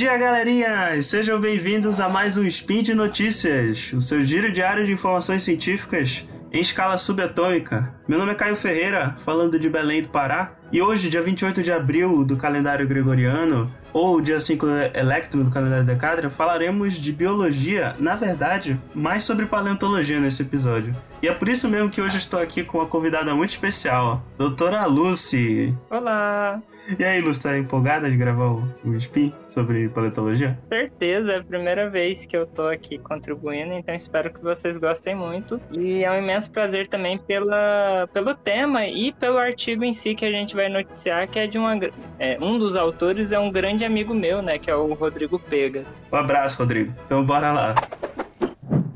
dia, galerinha! Sejam bem-vindos a mais um Spin de Notícias, o seu giro diário de informações científicas em escala subatômica. Meu nome é Caio Ferreira, falando de Belém do Pará, e hoje, dia 28 de abril do calendário gregoriano, ou dia 5 Electro do calendário Decadra, falaremos de biologia, na verdade, mais sobre paleontologia nesse episódio. E é por isso mesmo que hoje estou aqui com uma convidada muito especial, doutora Lucy. Olá! E aí, Lucy, tá empolgada de gravar o, Spin sobre paleontologia? Certeza, é a primeira vez que eu tô aqui contribuindo, então espero que vocês gostem muito. E é um imenso prazer também pela, pelo tema e pelo artigo em si que a gente vai noticiar, que é de uma, é, um dos autores é um grande amigo meu, né, que é o Rodrigo Pegas. Um abraço, Rodrigo. Então bora lá.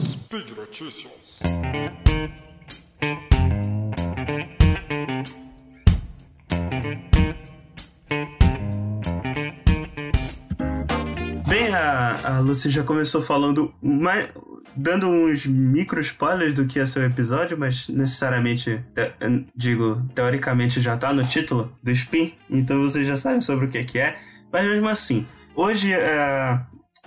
Speed Notícias. Bem, a, a Lucy já começou falando, mais, dando uns micro spoilers do que é seu episódio, mas necessariamente, digo, teoricamente já tá no título do Spin, então vocês já sabem sobre o que, que é. Mas mesmo assim, hoje é,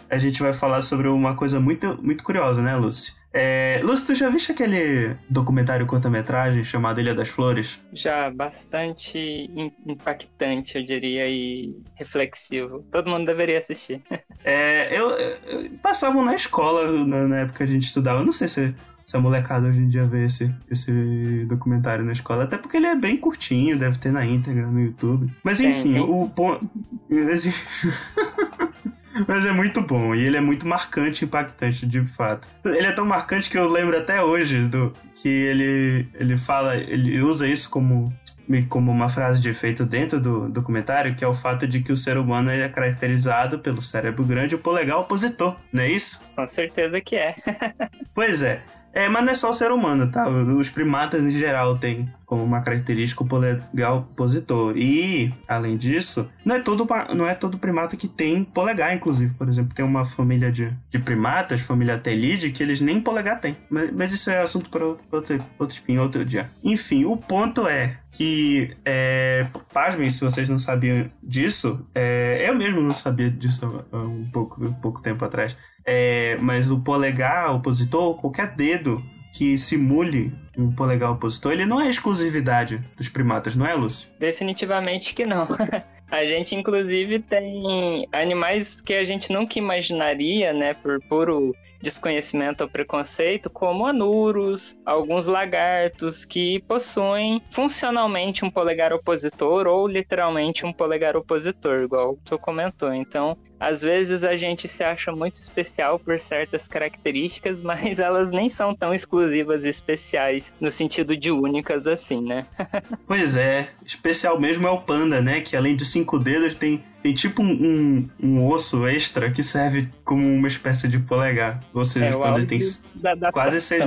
a gente vai falar sobre uma coisa muito, muito curiosa, né, Lucy? É, Lúcio, tu já viste aquele documentário curta-metragem chamado Ilha das Flores? Já, bastante impactante, eu diria, e reflexivo. Todo mundo deveria assistir. é, eu, eu passavam na escola na, na, época que a gente estudava. Eu não sei se, se a molecada hoje em dia vê esse, esse documentário na escola, até porque ele é bem curtinho, deve ter na íntegra no YouTube. Mas enfim, tem... o ponto. Mas é muito bom e ele é muito marcante e impactante, de fato. Ele é tão marcante que eu lembro até hoje do que ele, ele fala, ele usa isso como, como uma frase de efeito dentro do documentário, que é o fato de que o ser humano é caracterizado pelo cérebro grande e o polegar opositor, não é isso? Com certeza que é. pois é. É, mas não é só o ser humano, tá? Os primatas em geral têm como uma característica polegar opositor. E, além disso, não é todo, não é todo primata que tem polegar, inclusive. Por exemplo, tem uma família de, de primatas, família Telide, que eles nem polegar têm. Mas, mas isso é assunto para outro, outro, outro spin, outro dia. Enfim, o ponto é que, é, pasmem se vocês não sabiam disso, é, eu mesmo não sabia disso há um pouco, um pouco tempo atrás. É, mas o polegar opositor, qualquer dedo que simule um polegar opositor, ele não é exclusividade dos primatas, não é, Lúcio? Definitivamente que não. A gente, inclusive, tem animais que a gente nunca imaginaria, né, por puro desconhecimento ou preconceito, como anuros, alguns lagartos que possuem funcionalmente um polegar opositor ou literalmente um polegar opositor, igual tu comentou. Então, às vezes a gente se acha muito especial por certas características, mas elas nem são tão exclusivas e especiais no sentido de únicas assim, né? pois é, especial mesmo é o panda, né? Que além de cinco dedos tem tem tipo um, um, um, osso extra que serve como uma espécie de polegar. Ou seja, é, o panda tem da, da quase seis.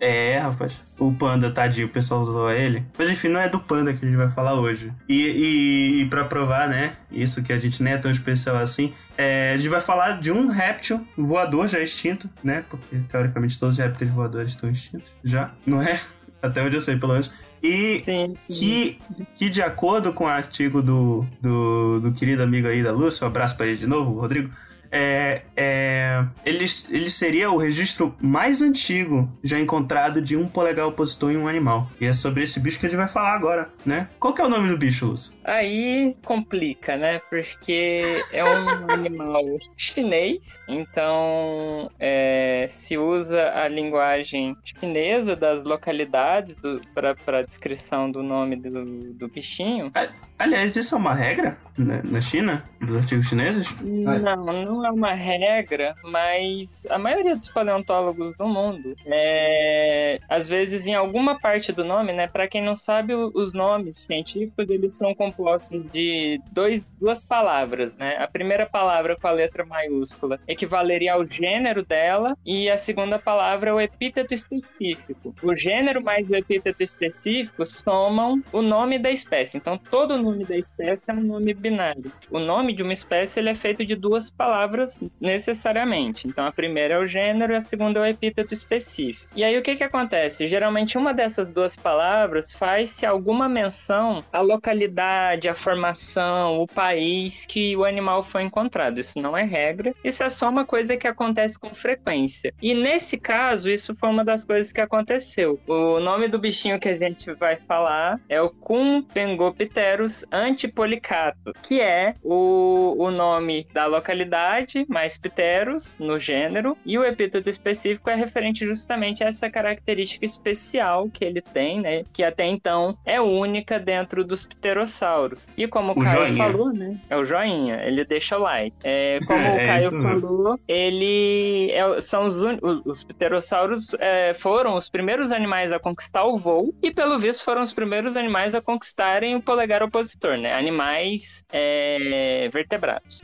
É, rapaz. O panda, tadinho, o pessoal usou ele. Mas enfim, não é do panda que a gente vai falar hoje. E, e, e pra provar, né? Isso que a gente nem é tão especial assim. É, a gente vai falar de um réptil voador já extinto, né? Porque teoricamente todos os répteis voadores estão extintos. Já, não é? Até onde eu sei, pelo menos. E sim. Que, que, de acordo com o artigo do, do, do querido amigo aí da Lúcia, um abraço para ele de novo, Rodrigo, é, é, ele, ele seria o registro mais antigo já encontrado de um polegar opositor em um animal. E é sobre esse bicho que a gente vai falar agora, né? Qual que é o nome do bicho, Lúcio? Aí complica, né? Porque é um animal chinês, então é, se usa a linguagem chinesa das localidades para a descrição do nome do, do bichinho. Aliás, isso é uma regra né, na China, dos artigos chineses? Não, não é uma regra, mas a maioria dos paleontólogos do mundo, é, às vezes em alguma parte do nome, né? Para quem não sabe, os nomes científicos eles são compostos de dois, duas palavras, né? A primeira palavra com a letra maiúscula equivaleria ao gênero dela e a segunda palavra é o epíteto específico. O gênero mais o epíteto específico somam o nome da espécie. Então todo nome da espécie é um nome binário. O nome de uma espécie ele é feito de duas palavras palavras necessariamente. Então a primeira é o gênero e a segunda é o epíteto específico. E aí o que que acontece? Geralmente uma dessas duas palavras faz-se alguma menção à localidade, à formação, o país que o animal foi encontrado. Isso não é regra, isso é só uma coisa que acontece com frequência. E nesse caso, isso foi uma das coisas que aconteceu. O nome do bichinho que a gente vai falar é o Cumpengopterus antipolicato, que é o, o nome da localidade mais pteros no gênero, e o epíteto específico é referente justamente a essa característica especial que ele tem, né? Que até então é única dentro dos pterossauros. E como o, o Caio joinha. falou, né? É o joinha, ele deixa o like. É, como é, o Caio falou, ele é, são os, os, os pterossauros é, foram os primeiros animais a conquistar o voo e pelo visto foram os primeiros animais a conquistarem o polegar opositor, né? Animais é, vertebrados.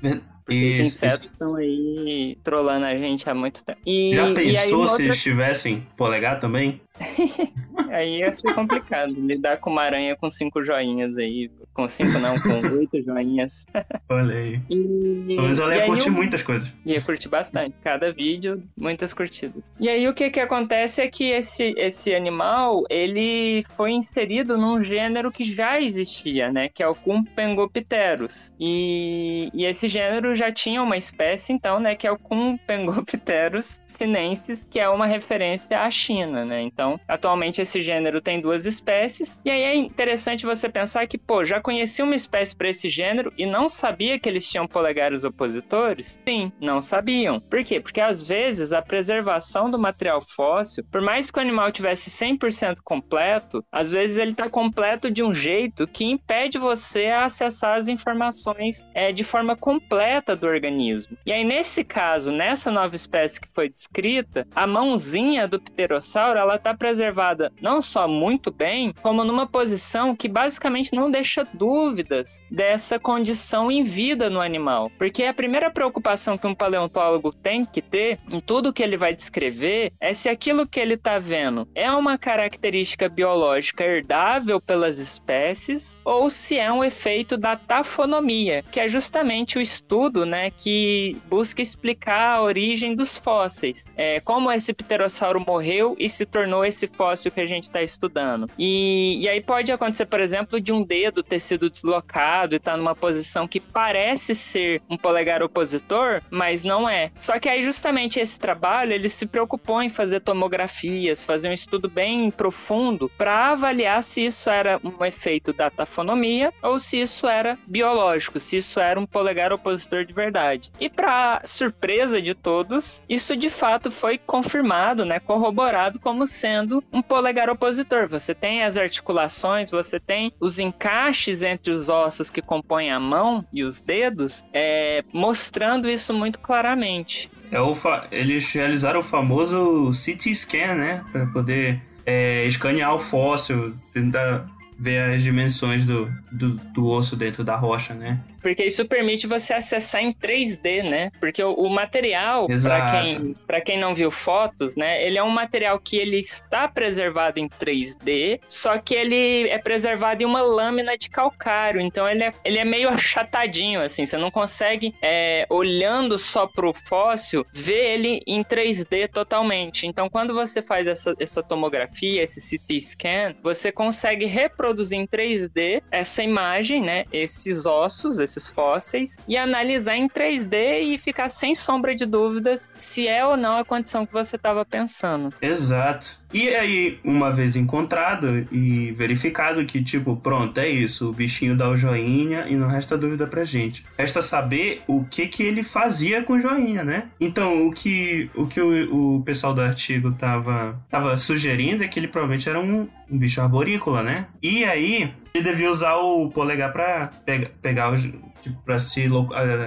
Porque os insetos estão aí trolando a gente há muito tempo. E, Já pensou se outra... eles tivessem polegar também? aí ia ser complicado. Lidar com uma aranha com cinco joinhas aí. Com cinco não, com oito joinhas. Olha aí. E, Pelo menos ela ia curtir eu... muitas coisas. Ia curtir bastante. Cada vídeo, muitas curtidas. E aí o que que acontece é que esse, esse animal, ele foi inserido num gênero que já existia, né? Que é o Cumpengopterus. E, e esse gênero já tinha uma espécie, então, né? Que é o Cumpengopterus sinensis, que é uma referência à China, né? Então, atualmente esse gênero tem duas espécies, e aí é interessante você pensar que, pô, já conheci uma espécie para esse gênero e não sabia que eles tinham polegares opositores? Sim, não sabiam. Por quê? Porque às vezes a preservação do material fóssil, por mais que o animal tivesse 100% completo, às vezes ele está completo de um jeito que impede você a acessar as informações é, de forma completa do organismo. E aí, nesse caso, nessa nova espécie que foi descrita, a mãozinha do pterossauro ela está preservada não só muito bem, como numa posição que basicamente não deixa dúvidas dessa condição em vida no animal. Porque a primeira preocupação que um paleontólogo tem que ter em tudo que ele vai descrever é se aquilo que ele está vendo é uma característica biológica herdável pelas espécies ou se é um efeito da tafonomia, que é justamente o estudo né, que busca explicar a origem dos fósseis. É, como esse pterossauro morreu e se tornou esse fóssil que a gente está estudando. E, e aí pode acontecer, por exemplo, de um dedo ter sido deslocado e estar tá numa posição que parece ser um polegar opositor, mas não é. Só que aí justamente esse trabalho ele se preocupou em fazer tomografias, fazer um estudo bem profundo para avaliar se isso era um efeito da tafonomia ou se isso era biológico, se isso era um polegar opositor de verdade. E para surpresa de todos, isso de fato foi confirmado, né, corroborado como sendo um polegar opositor. Você tem as articulações, você tem os encaixes entre os ossos que compõem a mão e os dedos, é, mostrando isso muito claramente. É o eles realizaram o famoso CT scan, né, para poder é, escanear o fóssil, tentar ver as dimensões do, do, do, osso dentro da rocha, né? Porque isso permite você acessar em 3D, né? Porque o, o material, para quem, quem não viu fotos, né? Ele é um material que ele está preservado em 3D, só que ele é preservado em uma lâmina de calcário. Então ele é, ele é meio achatadinho, assim. Você não consegue, é, olhando só pro fóssil, ver ele em 3D totalmente. Então quando você faz essa, essa tomografia, esse CT scan, você consegue reproduzir em 3D essa imagem, né? Esses ossos, esses fósseis e analisar em 3D e ficar sem sombra de dúvidas se é ou não a condição que você estava pensando. Exato. E aí, uma vez encontrado e verificado que, tipo, pronto, é isso, o bichinho dá o joinha e não resta dúvida pra gente. Resta saber o que que ele fazia com o joinha, né? Então, o que o, que o, o pessoal do artigo tava, tava sugerindo é que ele provavelmente era um, um bicho arborícola, né? E aí, ele devia usar o polegar para pegar, pegar os, tipo, para se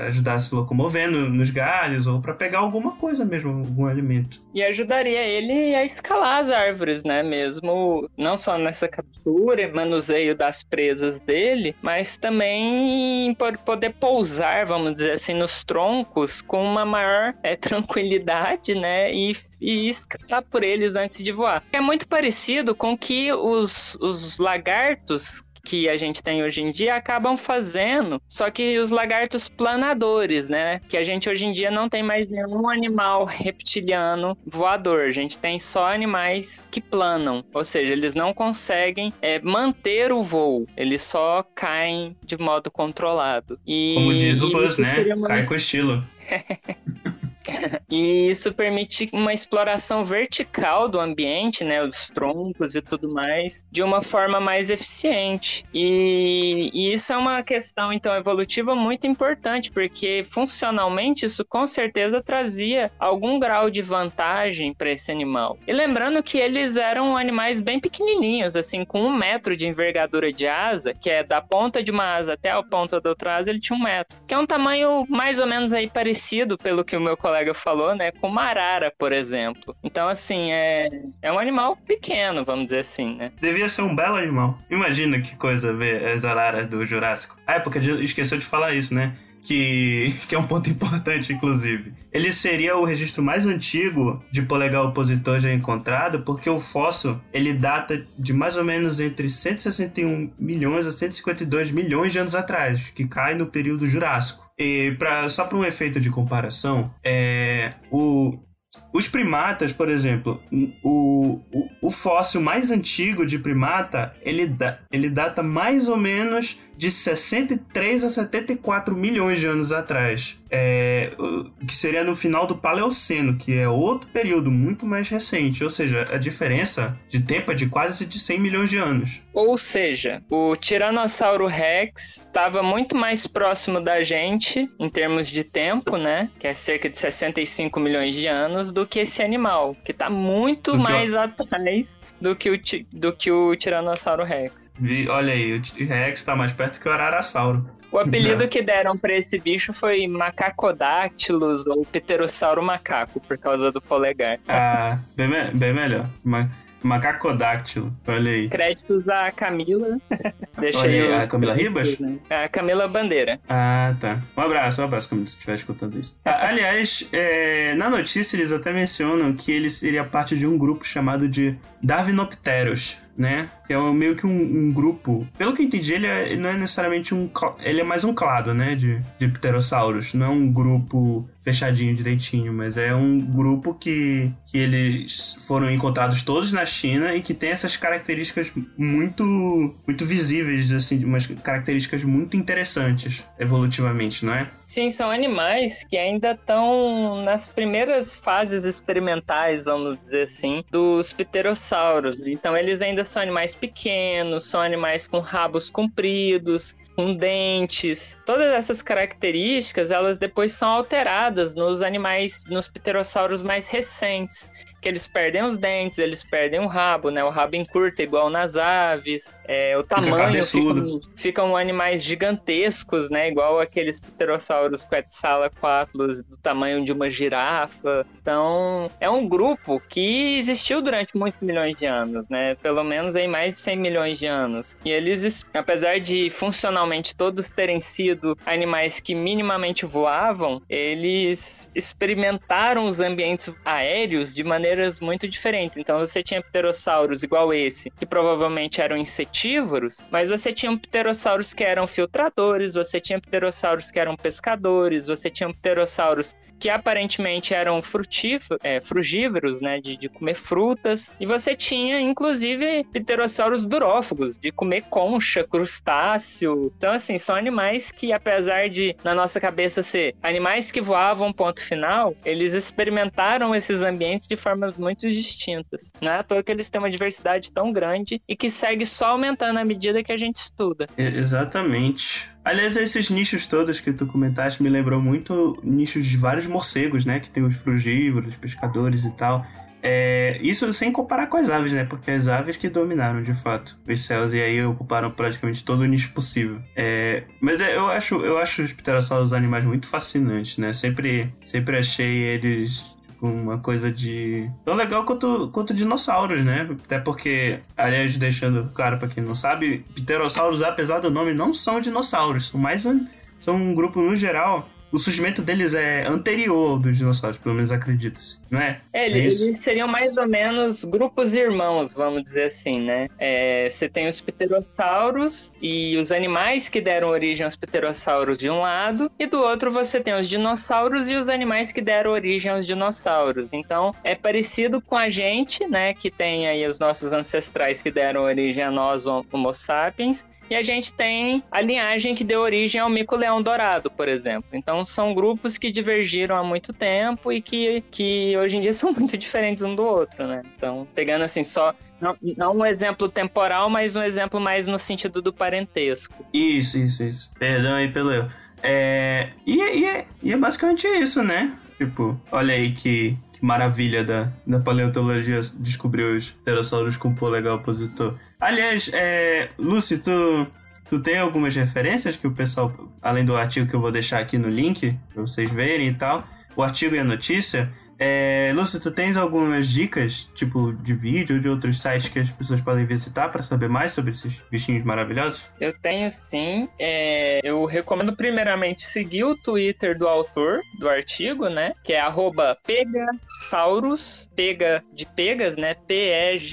ajudar a se locomover nos galhos ou para pegar alguma coisa mesmo, algum alimento. E ajudaria ele a escalar as árvores, né? Mesmo não só nessa captura e manuseio das presas dele, mas também por poder pousar, vamos dizer assim, nos troncos com uma maior é, tranquilidade, né? E, e escalar por eles antes de voar. É muito parecido com que os, os lagartos que a gente tem hoje em dia acabam fazendo, só que os lagartos planadores, né? Que a gente hoje em dia não tem mais nenhum animal reptiliano voador, a gente tem só animais que planam, ou seja, eles não conseguem é, manter o voo, eles só caem de modo controlado. E, Como diz o Buzz, né? Cai com estilo. e isso permite uma exploração vertical do ambiente, né, os troncos e tudo mais, de uma forma mais eficiente. E, e isso é uma questão, então, evolutiva muito importante, porque funcionalmente isso com certeza trazia algum grau de vantagem para esse animal. E lembrando que eles eram animais bem pequenininhos, assim, com um metro de envergadura de asa, que é da ponta de uma asa até a ponta da outra asa, ele tinha um metro, que é um tamanho mais ou menos aí parecido, pelo que o meu colega colega falou, né, com uma arara, por exemplo. Então, assim, é, é um animal pequeno, vamos dizer assim, né? Devia ser um belo animal. Imagina que coisa ver as araras do Jurássico. Ah, é porque esqueceu de falar isso, né? que, que é um ponto importante, inclusive. Ele seria o registro mais antigo de polegar opositor já encontrado, porque o fóssil ele data de mais ou menos entre 161 milhões a 152 milhões de anos atrás, que cai no período Jurássico. E pra, só para um efeito de comparação, é, o, os primatas, por exemplo, o, o, o, fóssil mais antigo de primata, ele, da, ele data mais ou menos de 63 a 74 milhões de anos atrás. É, que seria no final do Paleoceno, que é outro período muito mais recente. Ou seja, a diferença de tempo é de quase de 100 milhões de anos. Ou seja, o Tiranossauro Rex estava muito mais próximo da gente em termos de tempo, né? Que é cerca de 65 milhões de anos, do que esse animal, que está muito mais atrás do que, o, do que o Tiranossauro Rex. Olha aí, o T-Rex está mais perto que o Ararasauro. O apelido que deram para esse bicho foi Macacodactylus ou Pterossauro macaco, por causa do polegar. Ah, bem, bem melhor. Macacodáctilo, olha aí. Créditos a Camila. Deixa olha aí, a Camila Ribas? Né? A Camila Bandeira. Ah, tá. Um abraço, um abraço, Camila, se estiver escutando isso. Ah, aliás, é, na notícia eles até mencionam que ele seria parte de um grupo chamado de Darwinopteros né? Que é meio que um, um, grupo. Pelo que eu entendi, ele, é, ele, não é necessariamente um. Ele é mais um clado, né? De, de pterossauros. Não é um grupo fechadinho direitinho, mas é um grupo que, que eles foram encontrados todos na China e que tem essas características muito muito visíveis, assim, umas características muito interessantes evolutivamente, não é? Sim, são animais que ainda estão nas primeiras fases experimentais, vamos dizer assim, dos pterossauros. Então eles ainda são animais pequenos, são animais com rabos compridos, com dentes. Todas essas características, elas depois são alteradas nos animais, nos pterossauros mais recentes que eles perdem os dentes, eles perdem o rabo, né? O rabo encurta igual nas aves. É, o tamanho ficam, ficam animais gigantescos, né? Igual aqueles pterossauros Quetzalcoatlus do tamanho de uma girafa. Então, é um grupo que existiu durante muitos milhões de anos, né? Pelo menos em mais de 100 milhões de anos. E eles, apesar de funcionalmente todos terem sido animais que minimamente voavam, eles experimentaram os ambientes aéreos de maneira muito diferentes. Então você tinha pterossauros igual esse, que provavelmente eram insetívoros, mas você tinha pterossauros que eram filtradores, você tinha pterossauros que eram pescadores, você tinha pterossauros que aparentemente eram frutíferos, é, frugívoros, né, de, de comer frutas, e você tinha inclusive pterossauros durófagos, de comer concha, crustáceo. Então assim, são animais que apesar de na nossa cabeça ser animais que voavam ponto final, eles experimentaram esses ambientes de forma formas muito distintas. Não é à toa que eles têm uma diversidade tão grande e que segue só aumentando à medida que a gente estuda. exatamente. Aliás, esses nichos todos que tu comentaste me lembrou muito nichos de vários morcegos, né? Que tem os frugívoros, pescadores e tal. É, isso sem comparar com as aves, né? Porque as aves que dominaram, de fato, os céus e aí ocuparam praticamente todo o nicho possível. É, mas é, eu acho, eu acho os pterossauros animais muito fascinantes, né? Sempre, sempre achei eles uma coisa de. tão legal quanto, quanto dinossauros, né? Até porque, aliás, deixando claro pra quem não sabe, pterossauros, apesar do nome, não são dinossauros, são mais. são um grupo no geral o surgimento deles é anterior dos dinossauros, pelo menos acredita-se, não é? É, é eles seriam mais ou menos grupos irmãos, vamos dizer assim, né? É, você tem os pterossauros e os animais que deram origem aos pterossauros de um lado, e do outro você tem os dinossauros e os animais que deram origem aos dinossauros. Então, é parecido com a gente, né, que tem aí os nossos ancestrais que deram origem a nós, Homo sapiens, e a gente tem a linhagem que deu origem ao mico-leão dourado, por exemplo. Então são grupos que divergiram há muito tempo e que, que hoje em dia são muito diferentes um do outro, né? Então, pegando assim só não, não, um exemplo temporal, mas um exemplo mais no sentido do parentesco. Isso, isso, isso. Perdão aí pelo erro. É, e, e, é, e é basicamente isso, né? Tipo, olha aí que, maravilha da, da paleontologia descobrir os pterossauros com polegar opositor. Aliás, é, Lucy, tu, tu tem algumas referências que o pessoal, além do artigo que eu vou deixar aqui no link, pra vocês verem e tal, o artigo e a notícia, é, Lúcio, tu tens algumas dicas, tipo, de vídeo ou de outros sites que as pessoas podem visitar para saber mais sobre esses bichinhos maravilhosos? Eu tenho sim. É, eu recomendo primeiramente seguir o Twitter do autor do artigo, né? Que é Pegasaurus, pega de pegas, né? P-E-G-A-S-A-U-R-U-S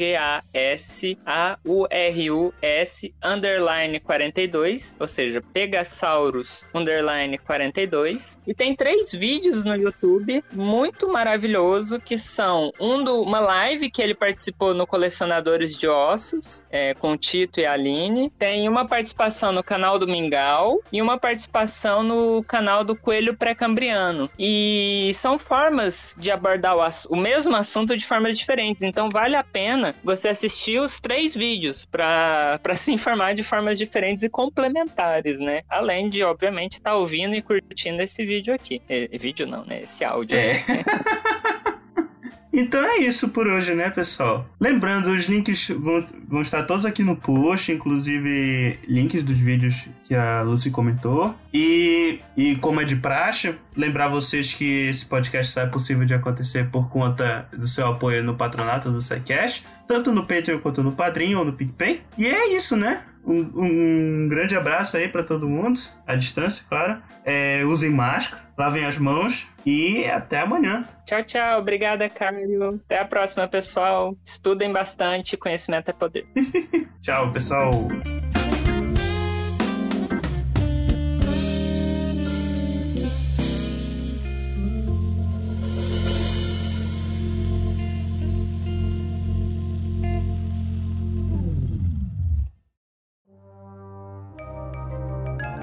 underline 42, ou seja, Pegasaurus underline 42. E tem três vídeos no YouTube muito maravilhosos maravilhoso, que são um do, uma live que ele participou no Colecionadores de Ossos, é, com o Tito e a Aline. Tem uma participação no canal do Mingau e uma participação no canal do Coelho Pré-Cambriano. E são formas de abordar o, o mesmo assunto de formas diferentes. Então vale a pena você assistir os três vídeos para se informar de formas diferentes e complementares, né? Além de, obviamente, estar tá ouvindo e curtindo esse vídeo aqui. É, vídeo não, né? Esse áudio. É. Então é isso por hoje, né, pessoal? Lembrando, os links vão, vão estar todos aqui no post, inclusive links dos vídeos que a Lucy comentou. E, e como é de praxe, lembrar vocês que esse podcast só é possível de acontecer por conta do seu apoio no patronato do SciCash, tanto no Patreon quanto no Padrinho ou no PicPay. E é isso, né? Um, um grande abraço aí para todo mundo, à distância, claro. É, usem máscara, lavem as mãos e até amanhã. Tchau, tchau. Obrigada, Caio. Até a próxima, pessoal. Estudem bastante. Conhecimento é poder. tchau, pessoal.